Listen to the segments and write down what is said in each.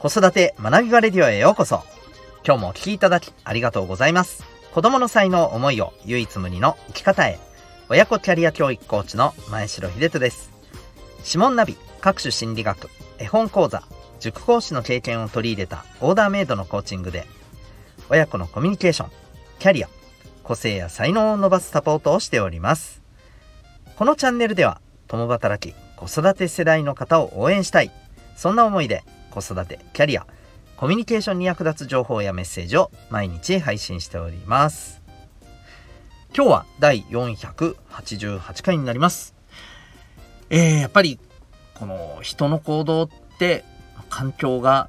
子育て学びがレディオへようこそ。今日もお聴きいただきありがとうございます。子供の才能思いを唯一無二の生き方へ。親子キャリア教育コーチの前城秀人です。指紋ナビ、各種心理学、絵本講座、塾講師の経験を取り入れたオーダーメイドのコーチングで、親子のコミュニケーション、キャリア、個性や才能を伸ばすサポートをしております。このチャンネルでは、共働き、子育て世代の方を応援したい。そんな思いで子育て、キャリア、コミュニケーションに役立つ情報やメッセージを毎日配信しております。今日は第488回になります。えー、やっぱりこの人の行動って環境が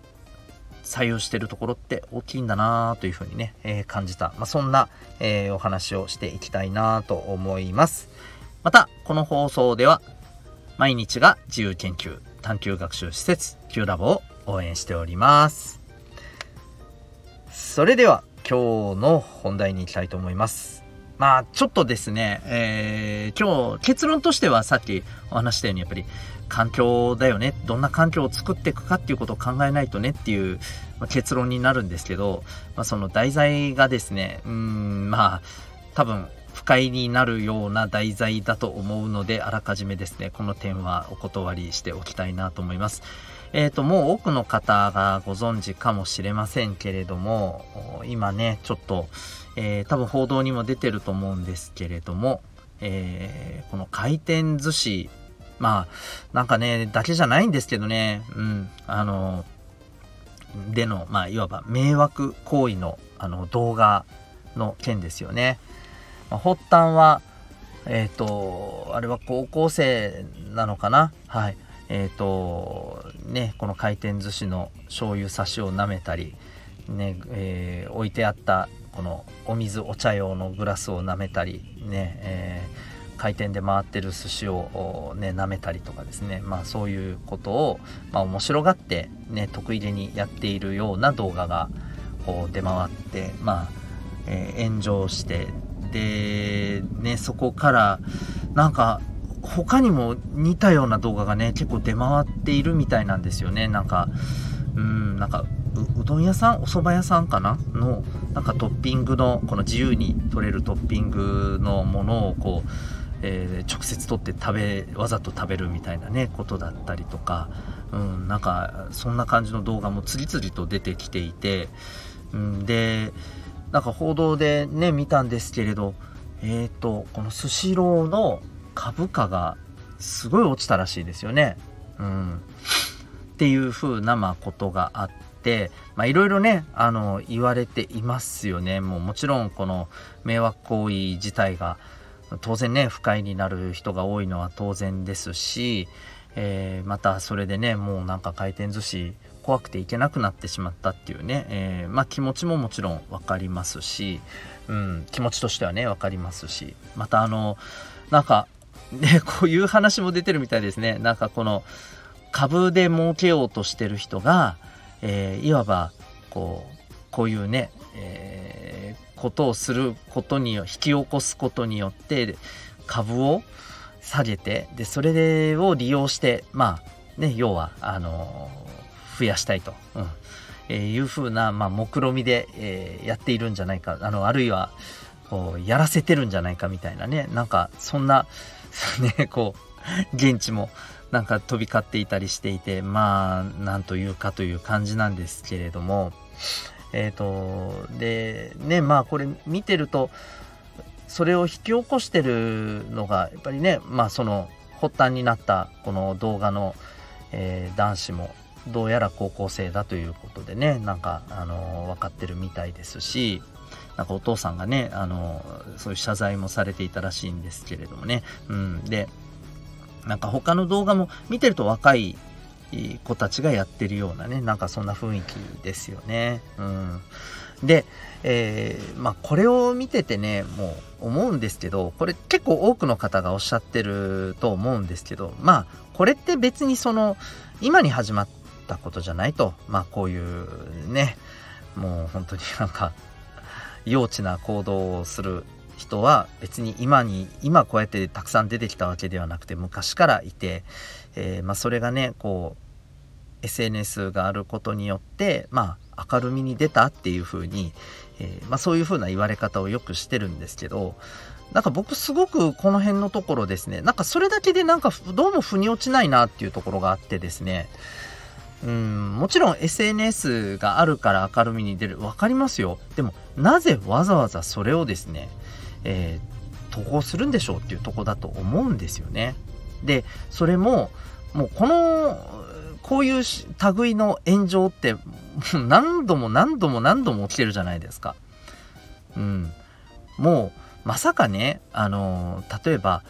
採用してるところって大きいんだなというふうにね、えー、感じた、まあ、そんな、えー、お話をしていきたいなと思います。また、この放送では毎日が自由研究探究学習施設 Q ラボを応援しております。それでは今日の本題に行きたいと思います。まあちょっとですね、えー、今日結論としてはさっきお話したようにやっぱり環境だよね。どんな環境を作っていくかっていうことを考えないとねっていう、結論になるんですけど、まあ、その題材がですねうんまあ多分不快になるような題材だと思うので、あらかじめですね、この点はお断りしておきたいなと思います。えっ、ー、と、もう多くの方がご存知かもしれませんけれども、今ね、ちょっと、えー、多分報道にも出てると思うんですけれども、えー、この回転寿司、まあ、なんかね、だけじゃないんですけどね、うん、あの、での、まあ、いわば迷惑行為のあの動画の件ですよね。まあ、発端は、えっ、ー、と、あれは高校生なのかな？はい。えっ、ー、と、ね、この回転寿司の醤油差しを舐めたり、ね、えー、置いてあったこのお水お茶用のグラスを舐めたり、ね、えー、回転で回ってる寿司をね、舐めたりとかですね、まあそういうことを、まあ面白がって、ね、得意げにやっているような動画がこう出回って、まあ、えー、炎上してで、ね、そこからなんか他にも似たような動画がね結構出回っているみたいなんですよね。なんかうんなんかうどん屋さん？お蕎麦屋さんかな？のなんかトッピングのこの自由に取れるトッピングのものをこう、えー、直接取って食べわざと食べるみたいなねことだったりとか、うん、なんかそんな感じの動画も次々と出てきていて、うん、でなんか報道でね、見たんですけれど、えっ、ー、と、このスシローの株価がすごい落ちたらしいですよね。うん。っていう風な、まあ、ことがあって、まあ、いろいろね、あの、言われていますよね。もうもちろん、この迷惑行為自体が、当然ね、不快になる人が多いのは当然ですし、えー、またそれでね、もうなんか回転寿司怖くて行けなくなってしまったっていうね、えー、まあ、気持ちももちろん分かりますし、うん、気持ちとしてはね分かりますしまたあのなんかね こういう話も出てるみたいですね。なんかこの株で儲けようとしてる人が、えー、いわばこうこういうね、えー、ことをすることに引き起こすことによって株を下げてでそれを利用してまあね要はあの増やしたいと、うん。えー、いうふうな、まあ、目論見で、えー、やっているんじゃないか。あのあるいはこうやらせてるんじゃないかみたいなね。なんかそんな ねこう現地もなんか飛び交っていたりしていてまあなんというかという感じなんですけれどもえっ、ー、とでねまあこれ見てるとそれを引き起こしてるのがやっぱりねまあその発端になったこの動画の、えー、男子もどうやら高校生だということでねなんかあの分かってるみたいですしなんかお父さんがねあのそういう謝罪もされていたらしいんですけれどもね、うん、でなんか他の動画も見てると若い子たちがやってるようなねなんかそんな雰囲気ですよね。うん、で、えー、まあ、これを見ててねもう思うんですけどこれ結構多くの方がおっしゃってると思うんですけどまあこれって別にその今に始まったことじゃないとまあこういうねもう本当になんか幼稚な行動をする人は別に今に今こうやってたくさん出てきたわけではなくて昔からいて、えー、まあ、それがねこう SNS があることによってまあ明るみに出たっていうふうに、えー、まあ、そういうふうな言われ方をよくしてるんですけどなんか僕すごくこの辺のところですねなんかそれだけでなんかどうも腑に落ちないなっていうところがあってですね。うんもちろん SNS があるから明るみに出る。分かりますよ。でもなぜわざわざそれをですね、えー、投稿するんでしょうっていうとこだと思うんですよねでそれももうこのこういう類の炎上って 何度も何度も何度も起きてるじゃないですか。うん、もうまさかねあの例えば、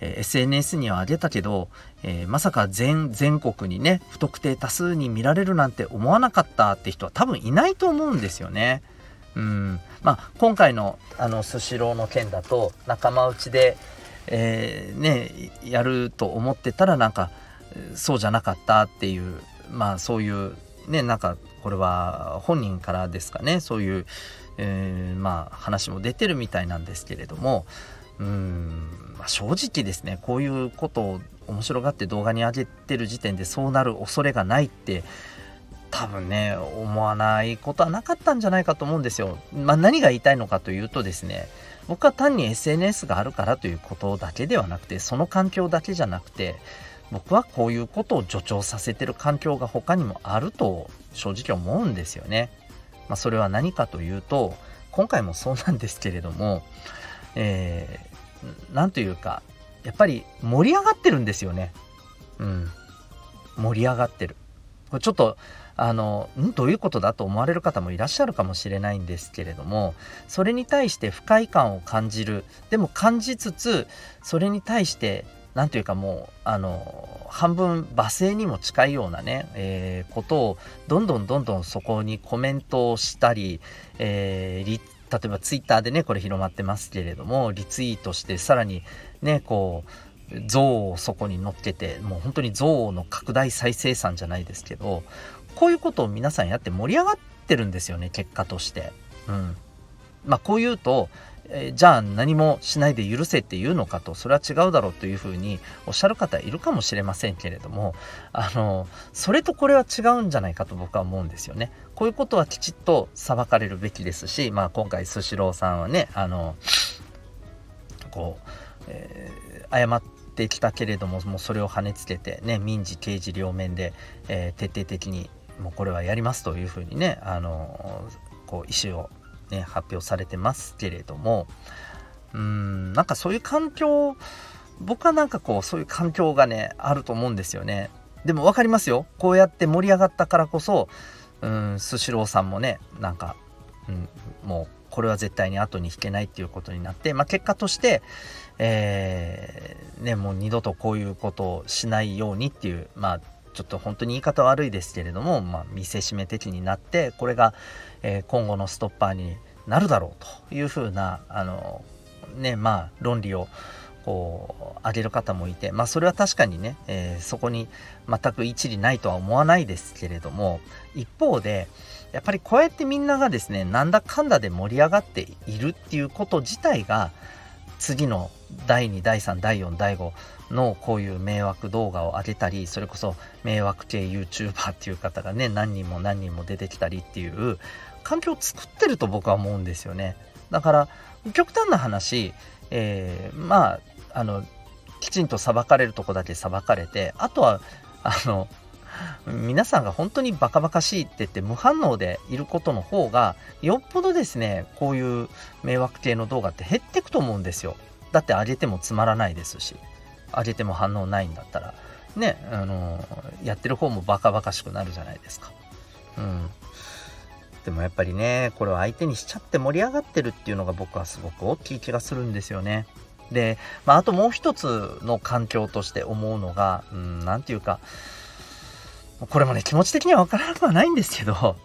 え SNS には上げたけど、えー、まさか全全国にね不特定多数に見られるなんて思わなかったって人は多分いないと思うんですよね。うん。まあ、今回のスシローの件だと仲間内で、えー、ねやると思ってたらなんかそうじゃなかったっていうまあそういうねなんかこれは本人からですかねそういう、えー、まあ話も出てるみたいなんですけれどもうん、まあ、正直ですねこういうことを面白がって動画に上げてる時点でそうなる恐れがないって多分ね思わないことはなかったんじゃないかと思うんですよ。まあ、何が言いたいのかというとですね僕は単に SNS があるからということだけではなくてその環境だけじゃなくて僕はこういうことを助長させてる環境が他にもあると正直思うんですよね。まあ、それは何かというと今回もそうなんですけれども、えー、なんというかやっぱり盛り上がってるんですよね。うん。盛り上がってる。これちょっとあのんどういうことだと思われる方もいらっしゃるかもしれないんですけれどもそれに対して不快感を感じる。でも感じつつそれに対して何というかもうあの半分罵声にも近いようなね、えー、ことをどんどんどんどんそこにコメントをしたり、えー、例えばツイッターでねこれ広まってますけれどもリツイートしてさらにねこう像をそこに乗っけてもう本当に像の拡大再生産じゃないですけどこういうことを皆さんやって盛り上がってるんですよね結果として。うんまあ、こう言うとえじゃあ何もしないで許せっていうのかとそれは違うだろうというふうにおっしゃる方いるかもしれませんけれどもあのそれとこれは違うんじゃないかと僕は思うんですよね。こういうことはきちっと裁かれるべきですし、まあ、今回スシローさんはねあのこう、えー、謝ってきたけれどももうそれを跳ねつけて、ね、民事刑事両面で、えー、徹底的にもうこれはやりますというふうにねあのこう意思をね、発表されてますけれども、うん、なんかそういう環境、僕はなんかこう、そういう環境がね、あると思うんですよね。でも分かりますよ。こうやって盛り上がったからこそ、うん、スシローさんもね、なんか、うん、もう、これは絶対に後に引けないっていうことになって、まあ、結果として、えー、ね、もう二度とこういうことをしないようにっていう、まあ、ちょっと本当に言い方悪いですけれども、まあ、見せしめ的になってこれが、えー、今後のストッパーになるだろうというふうなあのねまあ論理をこう挙げる方もいてまあそれは確かにね、えー、そこに全く一理ないとは思わないですけれども一方でやっぱりこうやってみんながですねなんだかんだで盛り上がっているっていうこと自体が次の第2第3第4第5のこういう迷惑動画を上げたりそれこそ迷惑系 YouTuber っていう方がね何人も何人も出てきたりっていう環境を作ってると僕は思うんですよね。だから極端な話、えー、まああのきちんと裁かれるとこだけ裁かれてあとはあの皆さんが本当にバカバカしいって言って無反応でいることの方がよっぽどですねこういう迷惑系の動画って減ってくと思うんですよ。だって上げてもつまらないですし。上げても反応ないんだったらねあのやってる方もバカバカしくなるじゃないですか。うん。でもやっぱりねこれを相手にしちゃって盛り上がってるっていうのが僕はすごく大きい気がするんですよね。で、まあ、あともう一つの環境として思うのがうん何て言うかこれもね気持ち的には分からなくはないんですけど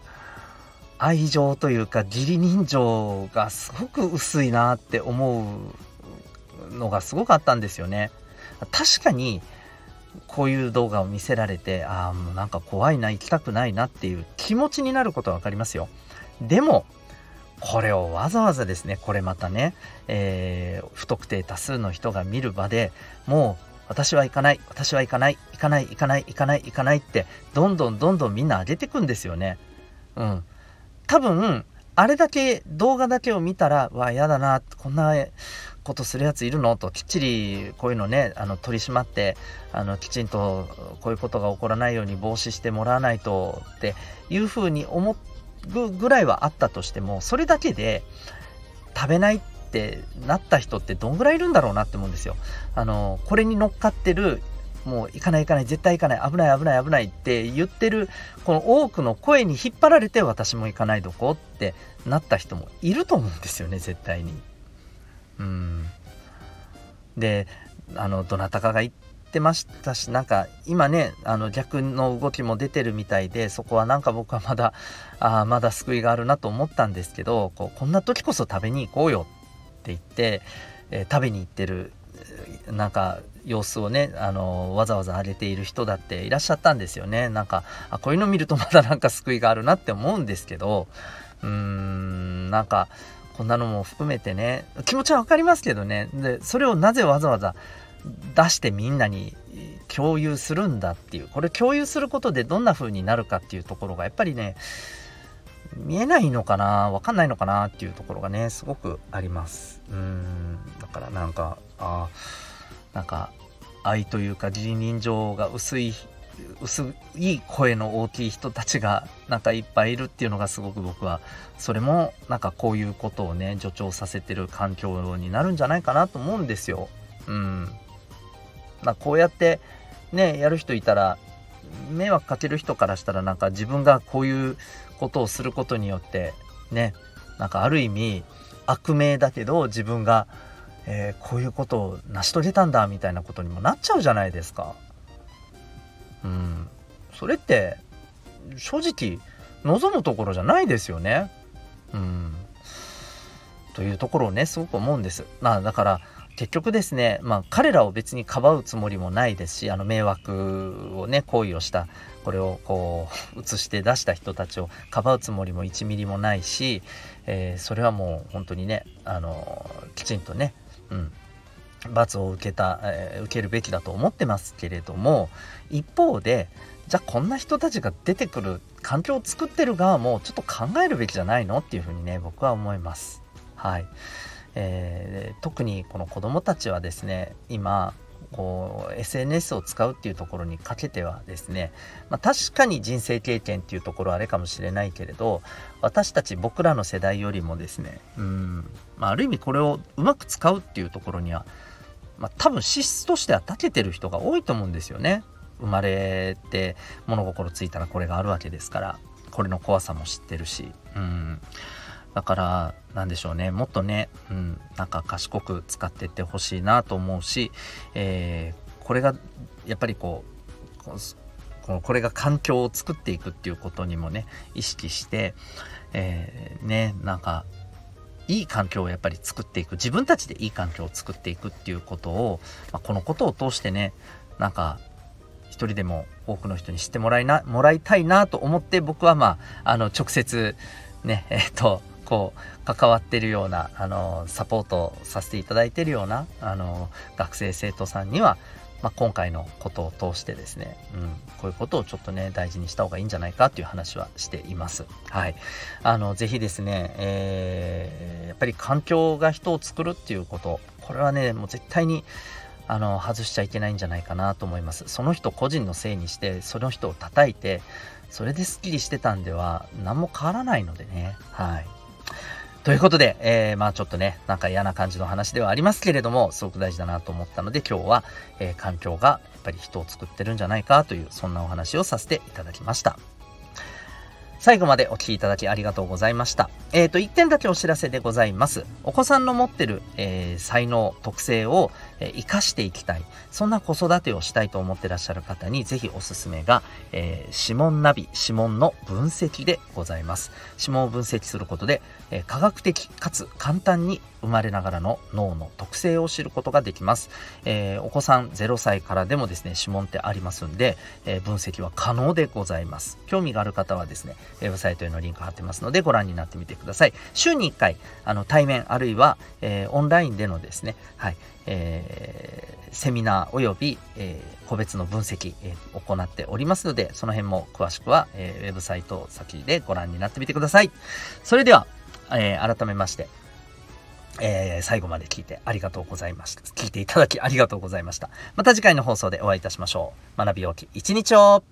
愛情というか義理人情がすごく薄いなって思うのがすごくあったんですよね。確かにこういう動画を見せられてああもうなんか怖いな行きたくないなっていう気持ちになることは分かりますよでもこれをわざわざですねこれまたね、えー、不特定多数の人が見る場でもう私は行かない、私は行かない、行かない、行かない、行かない、行かないって、どんどんどんどんみんな上げてくんですよね。うん。多分、あれだけ動画だけを見たら、わ、嫌だな、こんなことするやついるの？ときっちりこういうのねあの取り締まってあのきちんとこういうことが起こらないように防止してもらわないとっていうふうに思うぐらいはあったとしてもそれだけで食べないってなった人ってどんぐらいいるんだろうなって思うんですよ。あのこれに乗っかってるもう行かない行かない絶対行かない危ない危ない危ないって言ってるこの多くの声に引っ張られて私も行かないどこってなった人もいると思うんですよね絶対に。うん。であのどなたかが言ってましたしなんか今ねあの逆の動きも出てるみたいでそこはなんか僕はまだあまだ救いがあるなと思ったんですけどこうこんな時こそ食べに行こうよって言って、えー、食べに行ってるなんか様子をねあのわざわざ上げている人だっていらっしゃったんですよね。なんかあこういうの見るとまだなんか救いがあるなって思うんですけどうーんなんかこんなのも含めてね。気持ちは分かりますけどね。でそれをなぜわざわざ出してみんなに共有するんだっていう。これ共有することでどんな風になるかっていうところがやっぱりね見えないのかな？分かんないのかなっていうところがねすごくあります。うん。だからなんかあなんか愛というか自人情が薄い薄い声の大きい人たちがなんかいっぱいいるっていうのがすごく僕はそれもなんかこういうことをね助長させてる環境になるんじゃないかなと思うんですよ。うん。ま、こうやってねやる人いたら迷惑かける人からしたらなんか自分がこういうことをすることによってねなんかある意味悪名だけど自分が、えー、こういうことを成し遂げたんだみたいなことにもなっちゃうじゃないですか。うん、それって正直望むところじゃないですよね。うん、というところをねすごく思うんです。まあだから結局ですね、まあ、彼らを別にかばうつもりもないですしあの迷惑をね行為をしたこれをこう映して出した人たちをかばうつもりも1ミリもないし、えー、それはもう本当にねあのきちんとね、うん、罰を受けた、えー、受けるべきだと思ってますけれども一方でじゃあこんな人たちが出てくる環境を作ってる側もちょっと考えるべきじゃないのっていうふうにね僕は思います。はいえー、特にこの子どもたちはですね今こう SNS を使うっていうところにかけてはですね、まあ、確かに人生経験っていうところはあれかもしれないけれど私たち僕らの世代よりもですねうん、まあ、ある意味これをうまく使うっていうところにはまあ、多分資質としては長けてる人が多いと思うんですよね。生まれて物心ついたらこれがあるわけですから。これの怖さも知ってるし、うん、だからなんでしょうね。もっとね、うん、なんか賢く使っていってほしいなと思うし、えー、これがやっぱりこうこれが環境を作っていくっていうことにもね意識して、えー、ねなんかいい環境をやっぱり作っていく。自分たちでいい環境を作っていくっていうことを、まあ、このことを通してねなんか一人でも多くの人に知ってもらいなもらいたいなと思って僕はまああの直接ねえっ、とこう関わってるようなあのサポートさせていただいてるようなあの学生生徒さんにはまあ、今回のことを通してですね、うん、こういうことをちょっとね、大事にした方がいいんじゃないかっていう話はしています。はい。あの、ぜひですね、えー、やっぱり環境が人を作るっていうこと、これはね、もう絶対に、あの、外しちゃいけないんじゃないかなと思います。その人個人のせいにして、その人を叩いて、それでスッキリしてたんでは何も変わらないのでね。はい。ということで、えー、まあちょっとね、なんか嫌な感じの話ではありますけれども、すごく大事だなと思ったので、今日は、えー、環境がやっぱり人を作ってるんじゃないかという、そんなお話をさせていただきました。最後までお聴きいただきありがとうございました。えっ、ー、と、1点だけお知らせでございます。お子さんの持ってる、えー、才能、特性を、えー、活かしていきたい。そんな子育てをしたいと思ってらっしゃる方に、ぜひおすすめが、えー、指紋ナビ、指紋の分析でございます。指紋を分析することで、えー、科学的かつ簡単に生まれながらの脳の特性を知ることができます。えー、お子さん0歳からでもですね、指紋ってありますんで、えー、分析は可能でございます。興味がある方はですね、ウェブサイトへのリンク貼ってますのでご覧になってみてください。週に1回、あの、対面あるいは、えー、オンラインでのですね、はい、えー、セミナーおよび、えー、個別の分析、えー、行っておりますので、その辺も詳しくは、えー、ウェブサイト先でご覧になってみてください。それでは、えー、改めまして、えー、最後まで聞いてありがとうございました。聞いていただきありがとうございました。また次回の放送でお会いいたしましょう。学び大き一日を